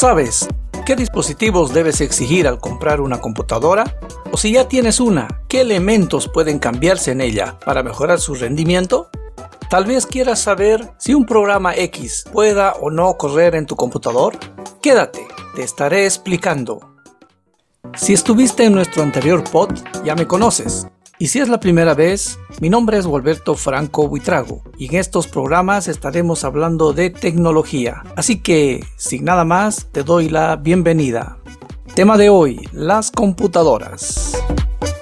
¿Sabes qué dispositivos debes exigir al comprar una computadora? O si ya tienes una, ¿qué elementos pueden cambiarse en ella para mejorar su rendimiento? Tal vez quieras saber si un programa X pueda o no correr en tu computador. Quédate, te estaré explicando. Si estuviste en nuestro anterior pod, ya me conoces. Y si es la primera vez, mi nombre es Gualberto Franco Buitrago y en estos programas estaremos hablando de tecnología. Así que, sin nada más, te doy la bienvenida. Tema de hoy, las computadoras.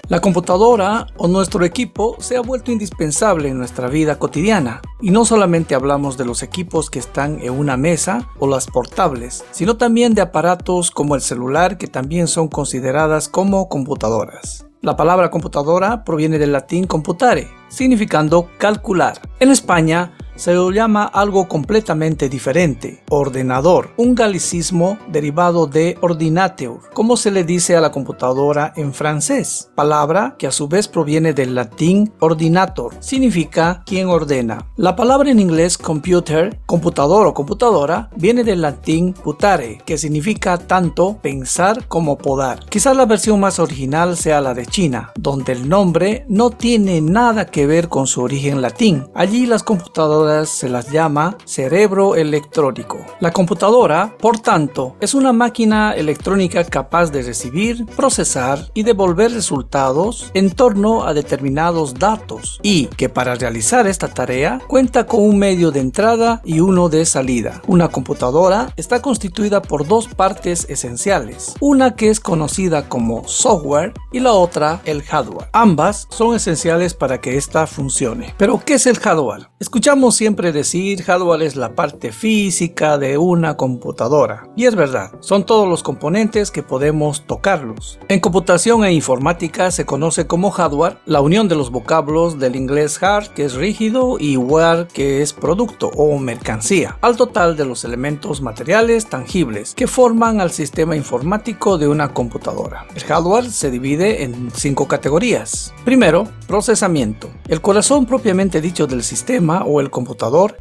La computadora o nuestro equipo se ha vuelto indispensable en nuestra vida cotidiana. Y no solamente hablamos de los equipos que están en una mesa o las portables, sino también de aparatos como el celular que también son consideradas como computadoras. La palabra computadora proviene del latín computare, significando calcular. En España, se lo llama algo completamente diferente, ordenador, un galicismo derivado de ordinateur, como se le dice a la computadora en francés, palabra que a su vez proviene del latín ordinator, significa quien ordena. La palabra en inglés computer, computador o computadora, viene del latín putare, que significa tanto pensar como podar. Quizás la versión más original sea la de China, donde el nombre no tiene nada que ver con su origen latín. Allí las computadoras se las llama cerebro electrónico. La computadora, por tanto, es una máquina electrónica capaz de recibir, procesar y devolver resultados en torno a determinados datos y que para realizar esta tarea cuenta con un medio de entrada y uno de salida. Una computadora está constituida por dos partes esenciales, una que es conocida como software y la otra el hardware. Ambas son esenciales para que ésta funcione. Pero ¿qué es el hardware? Escuchamos siempre decir hardware es la parte física de una computadora. Y es verdad, son todos los componentes que podemos tocarlos. En computación e informática se conoce como hardware la unión de los vocablos del inglés hard, que es rígido, y ware, que es producto o mercancía, al total de los elementos materiales tangibles que forman al sistema informático de una computadora. El hardware se divide en cinco categorías. Primero, procesamiento. El corazón propiamente dicho del sistema o el computador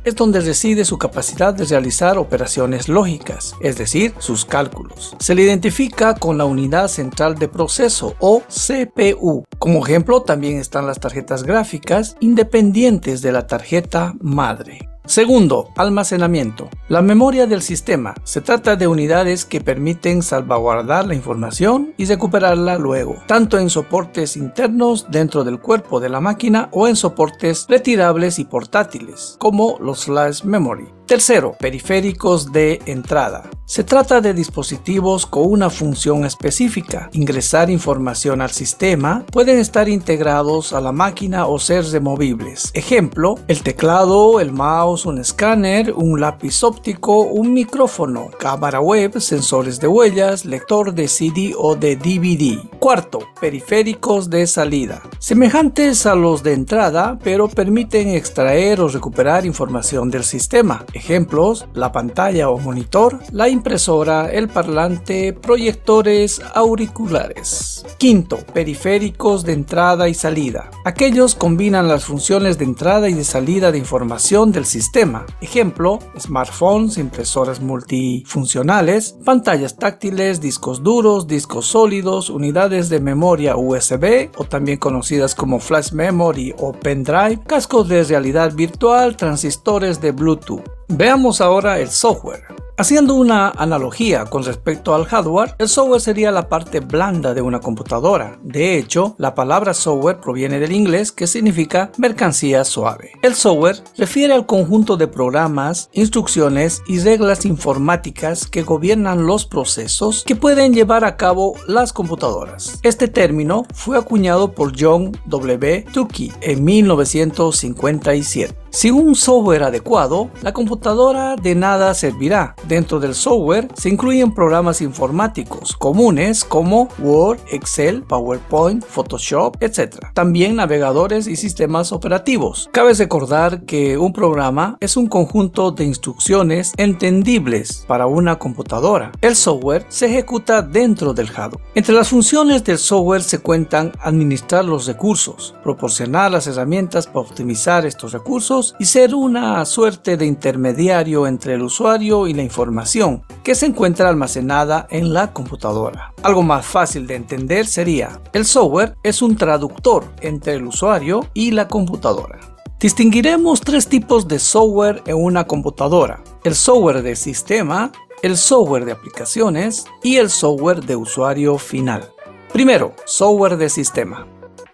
es donde reside su capacidad de realizar operaciones lógicas, es decir, sus cálculos. Se le identifica con la unidad central de proceso o CPU. Como ejemplo también están las tarjetas gráficas independientes de la tarjeta madre. Segundo, almacenamiento. La memoria del sistema. Se trata de unidades que permiten salvaguardar la información y recuperarla luego, tanto en soportes internos dentro del cuerpo de la máquina o en soportes retirables y portátiles, como los flash memory. Tercero, periféricos de entrada. Se trata de dispositivos con una función específica. Ingresar información al sistema pueden estar integrados a la máquina o ser removibles. Ejemplo, el teclado, el mouse, un escáner, un lápiz óptico, un micrófono, cámara web, sensores de huellas, lector de CD o de DVD. Cuarto, periféricos de salida. Semejantes a los de entrada, pero permiten extraer o recuperar información del sistema Ejemplos, la pantalla o monitor, la impresora, el parlante, proyectores auriculares. Quinto, periféricos de entrada y salida. Aquellos combinan las funciones de entrada y de salida de información del sistema. Ejemplo, smartphones, impresoras multifuncionales, pantallas táctiles, discos duros, discos sólidos, unidades de memoria USB o también conocidas como flash memory o pendrive, cascos de realidad virtual, transistores de Bluetooth. Veamos ahora el software. Haciendo una analogía con respecto al hardware, el software sería la parte blanda de una computadora. De hecho, la palabra software proviene del inglés que significa mercancía suave. El software refiere al conjunto de programas, instrucciones y reglas informáticas que gobiernan los procesos que pueden llevar a cabo las computadoras. Este término fue acuñado por John W. Tukey en 1957 Sin un software adecuado, la computadora de nada servirá. Dentro del software se incluyen programas informáticos comunes como Word, Excel, PowerPoint, Photoshop, etc. También navegadores y sistemas operativos. Cabe recordar que un programa es un conjunto de instrucciones entendibles para una computadora. El software se ejecuta dentro del hardware. Entre las funciones del software se cuentan administrar los recursos, proporcionar las herramientas para optimizar estos recursos, y ser una suerte de intermediario entre el usuario y la información que se encuentra almacenada en la computadora. Algo más fácil de entender sería, el software es un traductor entre el usuario y la computadora. Distinguiremos tres tipos de software en una computadora. El software de sistema, el software de aplicaciones y el software de usuario final. Primero, software de sistema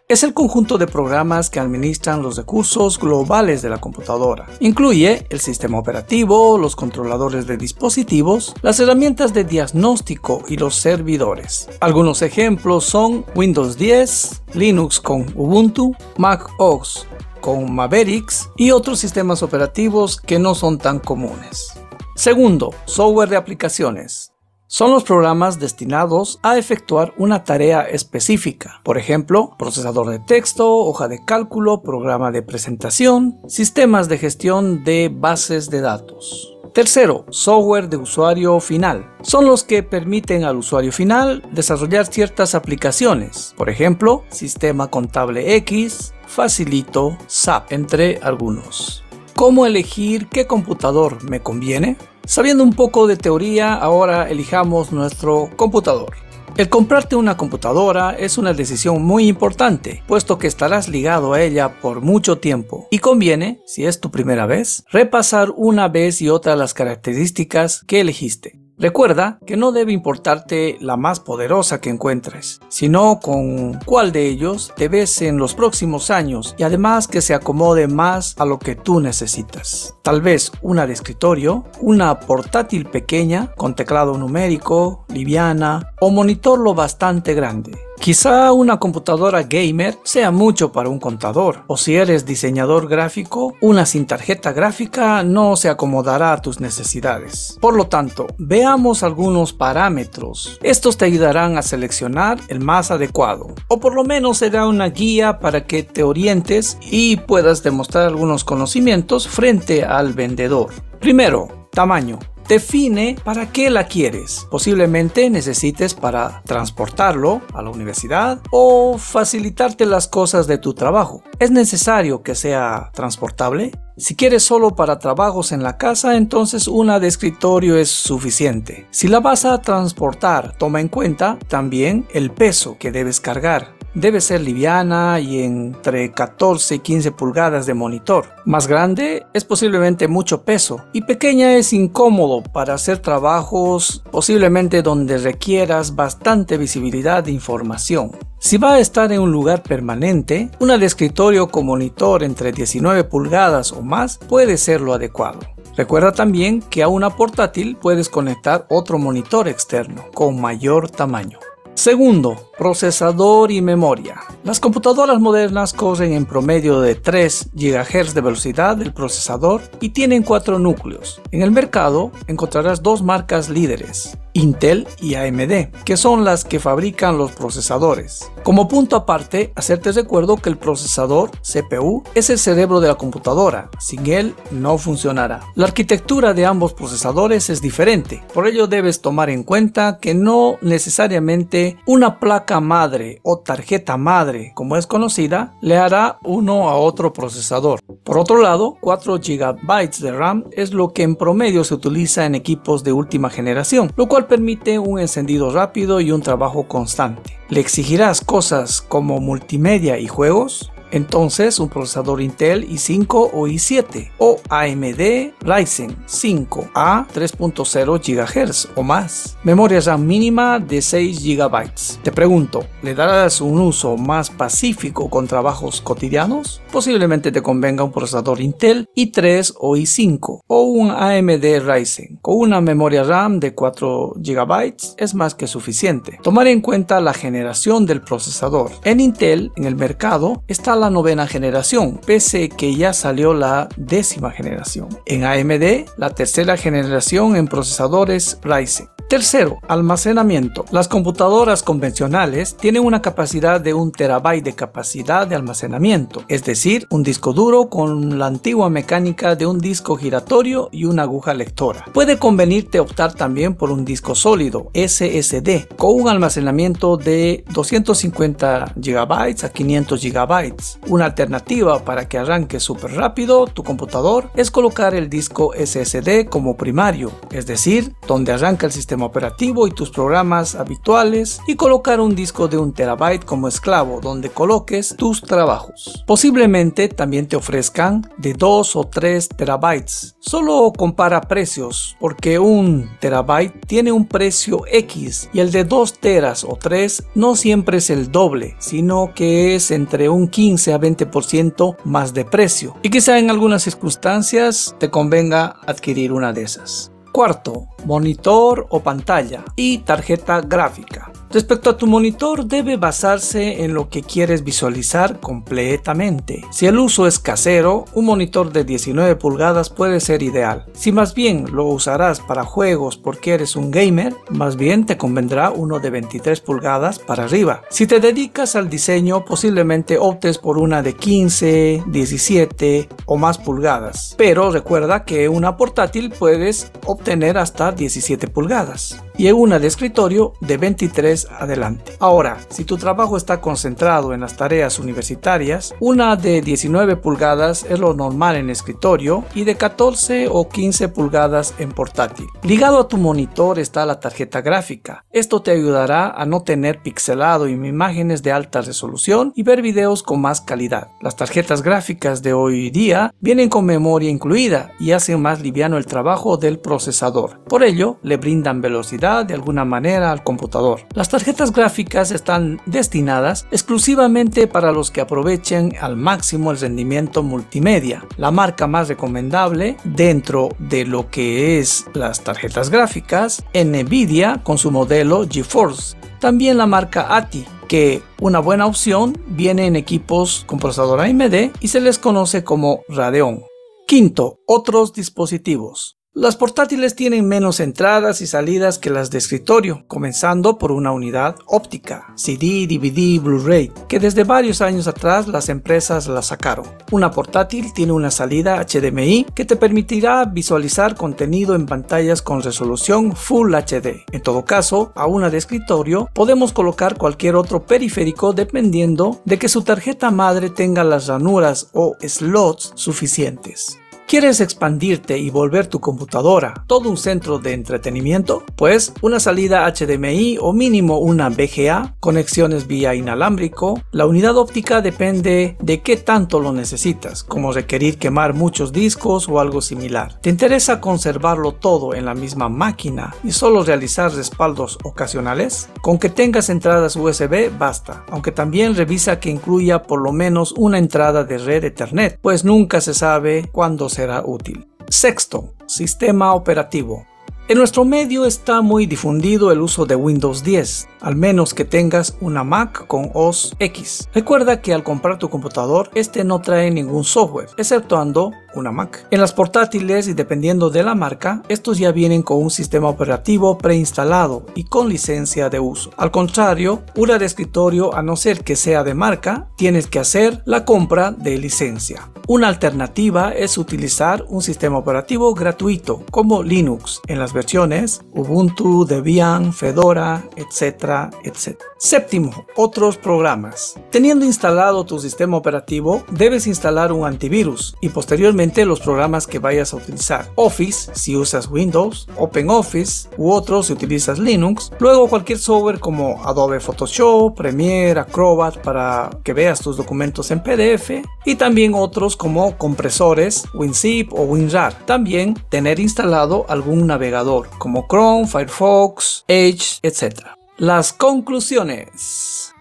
es el conjunto de programas que administran los recursos globales de la computadora. Incluye el sistema operativo, los controladores de dispositivos, las herramientas de diagnóstico y los servidores. Algunos ejemplos son Windows 10, Linux con Ubuntu, Mac OS con Mavericks y otros sistemas operativos que no son tan comunes. Segundo, software de aplicaciones son los programas destinados a efectuar una tarea específica, por ejemplo, procesador de texto, hoja de cálculo, programa de presentación, sistemas de gestión de bases de datos. Tercero, software de usuario final. Son los que permiten al usuario final desarrollar ciertas aplicaciones, por ejemplo, sistema contable X, Facilito, SAP, entre algunos. ¿Cómo elegir qué computador me conviene? Sabiendo un poco de teoría, ahora elijamos nuestro computador. El comprarte una computadora es una decisión muy importante, puesto que estarás ligado a ella por mucho tiempo y conviene, si es tu primera vez, repasar una vez y otra las características que elegiste. Recuerda que no debe importarte la más poderosa que encuentres, sino con cuál de ellos te ves en los próximos años y además que se acomode más a lo que tú necesitas. Tal vez una de escritorio, una portátil pequeña con teclado numérico, liviana o monitor lo bastante grande Quizá una computadora gamer sea mucho para un contador, o si eres diseñador gráfico, una sin tarjeta gráfica no se acomodará a tus necesidades. Por lo tanto, veamos algunos parámetros. Estos te ayudarán a seleccionar el más adecuado, o por lo menos será una guía para que te orientes y puedas demostrar algunos conocimientos frente al vendedor. Primero, tamaño. Define para qué la quieres. Posiblemente necesites para transportarlo a la universidad o facilitarte las cosas de tu trabajo. ¿Es necesario que sea transportable? Si quieres solo para trabajos en la casa, entonces una de escritorio es suficiente. Si la vas a transportar, toma en cuenta también el peso que debes cargar debe ser liviana y entre 14 y 15 pulgadas de monitor. Más grande es posiblemente mucho peso y pequeña es incómodo para hacer trabajos posiblemente donde requieras bastante visibilidad de información. Si va a estar en un lugar permanente, una de escritorio con monitor entre 19 pulgadas o más puede ser lo adecuado. Recuerda también que a una portátil puedes conectar otro monitor externo con mayor tamaño. Segundo, procesador y memoria. Las computadoras modernas corren en promedio de 3 GHz de velocidad del procesador y tienen 4 núcleos. En el mercado encontrarás dos marcas líderes, Intel y AMD, que son las que fabrican los procesadores. Como punto aparte, hacerte recuerdo que el procesador CPU es el cerebro de la computadora, sin él no funcionará. La arquitectura de ambos procesadores es diferente, por ello debes tomar en cuenta que no necesariamente una placa madre o tarjeta madre, como es conocida, le hará uno a otro procesador. Por otro lado, 4 GB de RAM es lo que en promedio se utiliza en equipos de última generación, lo cual permite un encendido rápido y un trabajo constante. ¿Le exigirás cosas como multimedia y juegos? Entonces un procesador Intel i5 o i7 o AMD Ryzen 5 a 3.0 GHz o más. Memoria RAM mínima de 6 GB. Te pregunto, ¿le darás un uso más pacífico con trabajos cotidianos? Posiblemente te convenga un procesador Intel i3 o i5 o un AMD Ryzen. Con una memoria RAM de 4 GB es más que suficiente. Tomar en cuenta la generación del procesador. En Intel, en el mercado, está la la novena generación, pese que ya salió la décima generación. En AMD, la tercera generación en procesadores Ryzen. Tercero, almacenamiento. Las computadoras convencionales tienen una capacidad de un terabyte de capacidad de almacenamiento, es decir, un disco duro con la antigua mecánica de un disco giratorio y una aguja lectora. Puede convenirte optar también por un disco sólido SSD con un almacenamiento de 250 GB a 500 GB. Una alternativa para que arranque súper rápido tu computador es colocar el disco SSD como primario, es decir, donde arranca el sistema operativo y tus programas habituales y colocar un disco de un terabyte como esclavo donde coloques tus trabajos. Posiblemente también te ofrezcan de 2 o 3 terabytes. Solo compara precios porque un terabyte tiene un precio X y el de 2 teras o 3 no siempre es el doble, sino que es entre un 15 a 20% más de precio y quizá en algunas circunstancias te convenga adquirir una de esas. Cuarto, monitor o pantalla y tarjeta gráfica. Respecto a tu monitor debe basarse en lo que quieres visualizar completamente. Si el uso es casero, un monitor de 19 pulgadas puede ser ideal. Si más bien lo usarás para juegos porque eres un gamer, más bien te convendrá uno de 23 pulgadas para arriba. Si te dedicas al diseño, posiblemente optes por una de 15, 17 o más pulgadas. Pero recuerda que una portátil puedes obtener hasta 17 pulgadas y una de escritorio de 23 adelante. Ahora, si tu trabajo está concentrado en las tareas universitarias, una de 19 pulgadas es lo normal en escritorio y de 14 o 15 pulgadas en portátil. Ligado a tu monitor está la tarjeta gráfica. Esto te ayudará a no tener pixelado y imágenes de alta resolución y ver videos con más calidad. Las tarjetas gráficas de hoy día vienen con memoria incluida y hacen más liviano el trabajo del procesador. Por ello, le brindan velocidad de alguna manera al computador. Las tarjetas gráficas están destinadas exclusivamente para los que aprovechen al máximo el rendimiento multimedia. La marca más recomendable dentro de lo que es las tarjetas gráficas, Nvidia con su modelo GeForce. También la marca ATI, que una buena opción viene en equipos con procesador AMD y se les conoce como Radeon. Quinto, otros dispositivos. Las portátiles tienen menos entradas y salidas que las de escritorio, comenzando por una unidad óptica, CD, DVD, Blu-ray, que desde varios años atrás las empresas la sacaron. Una portátil tiene una salida HDMI que te permitirá visualizar contenido en pantallas con resolución Full HD. En todo caso, a una de escritorio podemos colocar cualquier otro periférico dependiendo de que su tarjeta madre tenga las ranuras o slots suficientes. ¿Quieres expandirte y volver tu computadora todo un centro de entretenimiento? Pues una salida HDMI o mínimo una VGA, conexiones vía inalámbrico. La unidad óptica depende de qué tanto lo necesitas, como requerir quemar muchos discos o algo similar. ¿Te interesa conservarlo todo en la misma máquina y solo realizar respaldos ocasionales? Con que tengas entradas USB basta, aunque también revisa que incluya por lo menos una entrada de red Ethernet, pues nunca se sabe cuándo será útil. Sexto, sistema operativo. En nuestro medio está muy difundido el uso de Windows 10, al menos que tengas una Mac con OS X. Recuerda que al comprar tu computador, este no trae ningún software, exceptuando una Mac. En las portátiles y dependiendo de la marca, estos ya vienen con un sistema operativo preinstalado y con licencia de uso. Al contrario, una de escritorio, a no ser que sea de marca, tienes que hacer la compra de licencia. Una alternativa es utilizar un sistema operativo gratuito como Linux en las versiones Ubuntu, Debian, Fedora, etc. etc. Séptimo, otros programas. Teniendo instalado tu sistema operativo, debes instalar un antivirus y posteriormente los programas que vayas a utilizar. Office si usas Windows, OpenOffice u otros si utilizas Linux. Luego cualquier software como Adobe Photoshop, Premiere, Acrobat para que veas tus documentos en PDF y también otros como compresores, WinZip o WinRAR. También tener instalado algún navegador como Chrome, Firefox, Edge, etc. Las conclusiones.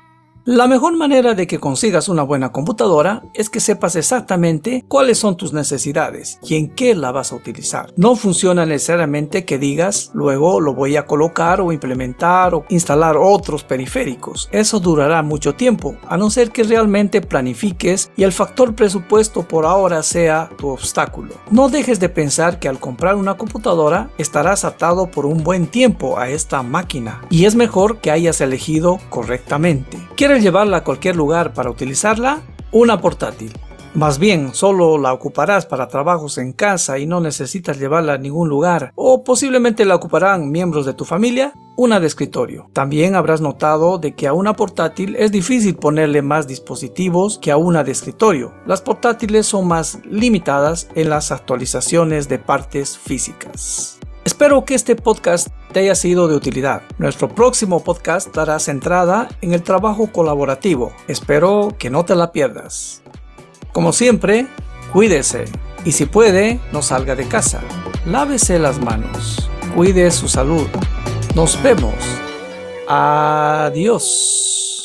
La mejor manera de que consigas una buena computadora es que sepas exactamente cuáles son tus necesidades y en qué la vas a utilizar. No funciona necesariamente que digas luego lo voy a colocar o implementar o instalar otros periféricos. Eso durará mucho tiempo, a no ser que realmente planifiques y el factor presupuesto por ahora sea tu obstáculo. No dejes de pensar que al comprar una computadora estarás atado por un buen tiempo a esta máquina y es mejor que hayas elegido correctamente llevarla a cualquier lugar para utilizarla? Una portátil. Más bien, solo la ocuparás para trabajos en casa y no necesitas llevarla a ningún lugar, o posiblemente la ocuparán miembros de tu familia, una de escritorio. También habrás notado de que a una portátil es difícil ponerle más dispositivos que a una de escritorio. Las portátiles son más limitadas en las actualizaciones de partes físicas. Espero que este podcast te haya sido de utilidad. Nuestro próximo podcast estará centrada en el trabajo colaborativo. Espero que no te la pierdas. Como siempre, cuídese y si puede, no salga de casa. Lávese las manos. Cuide su salud. Nos vemos. Adiós.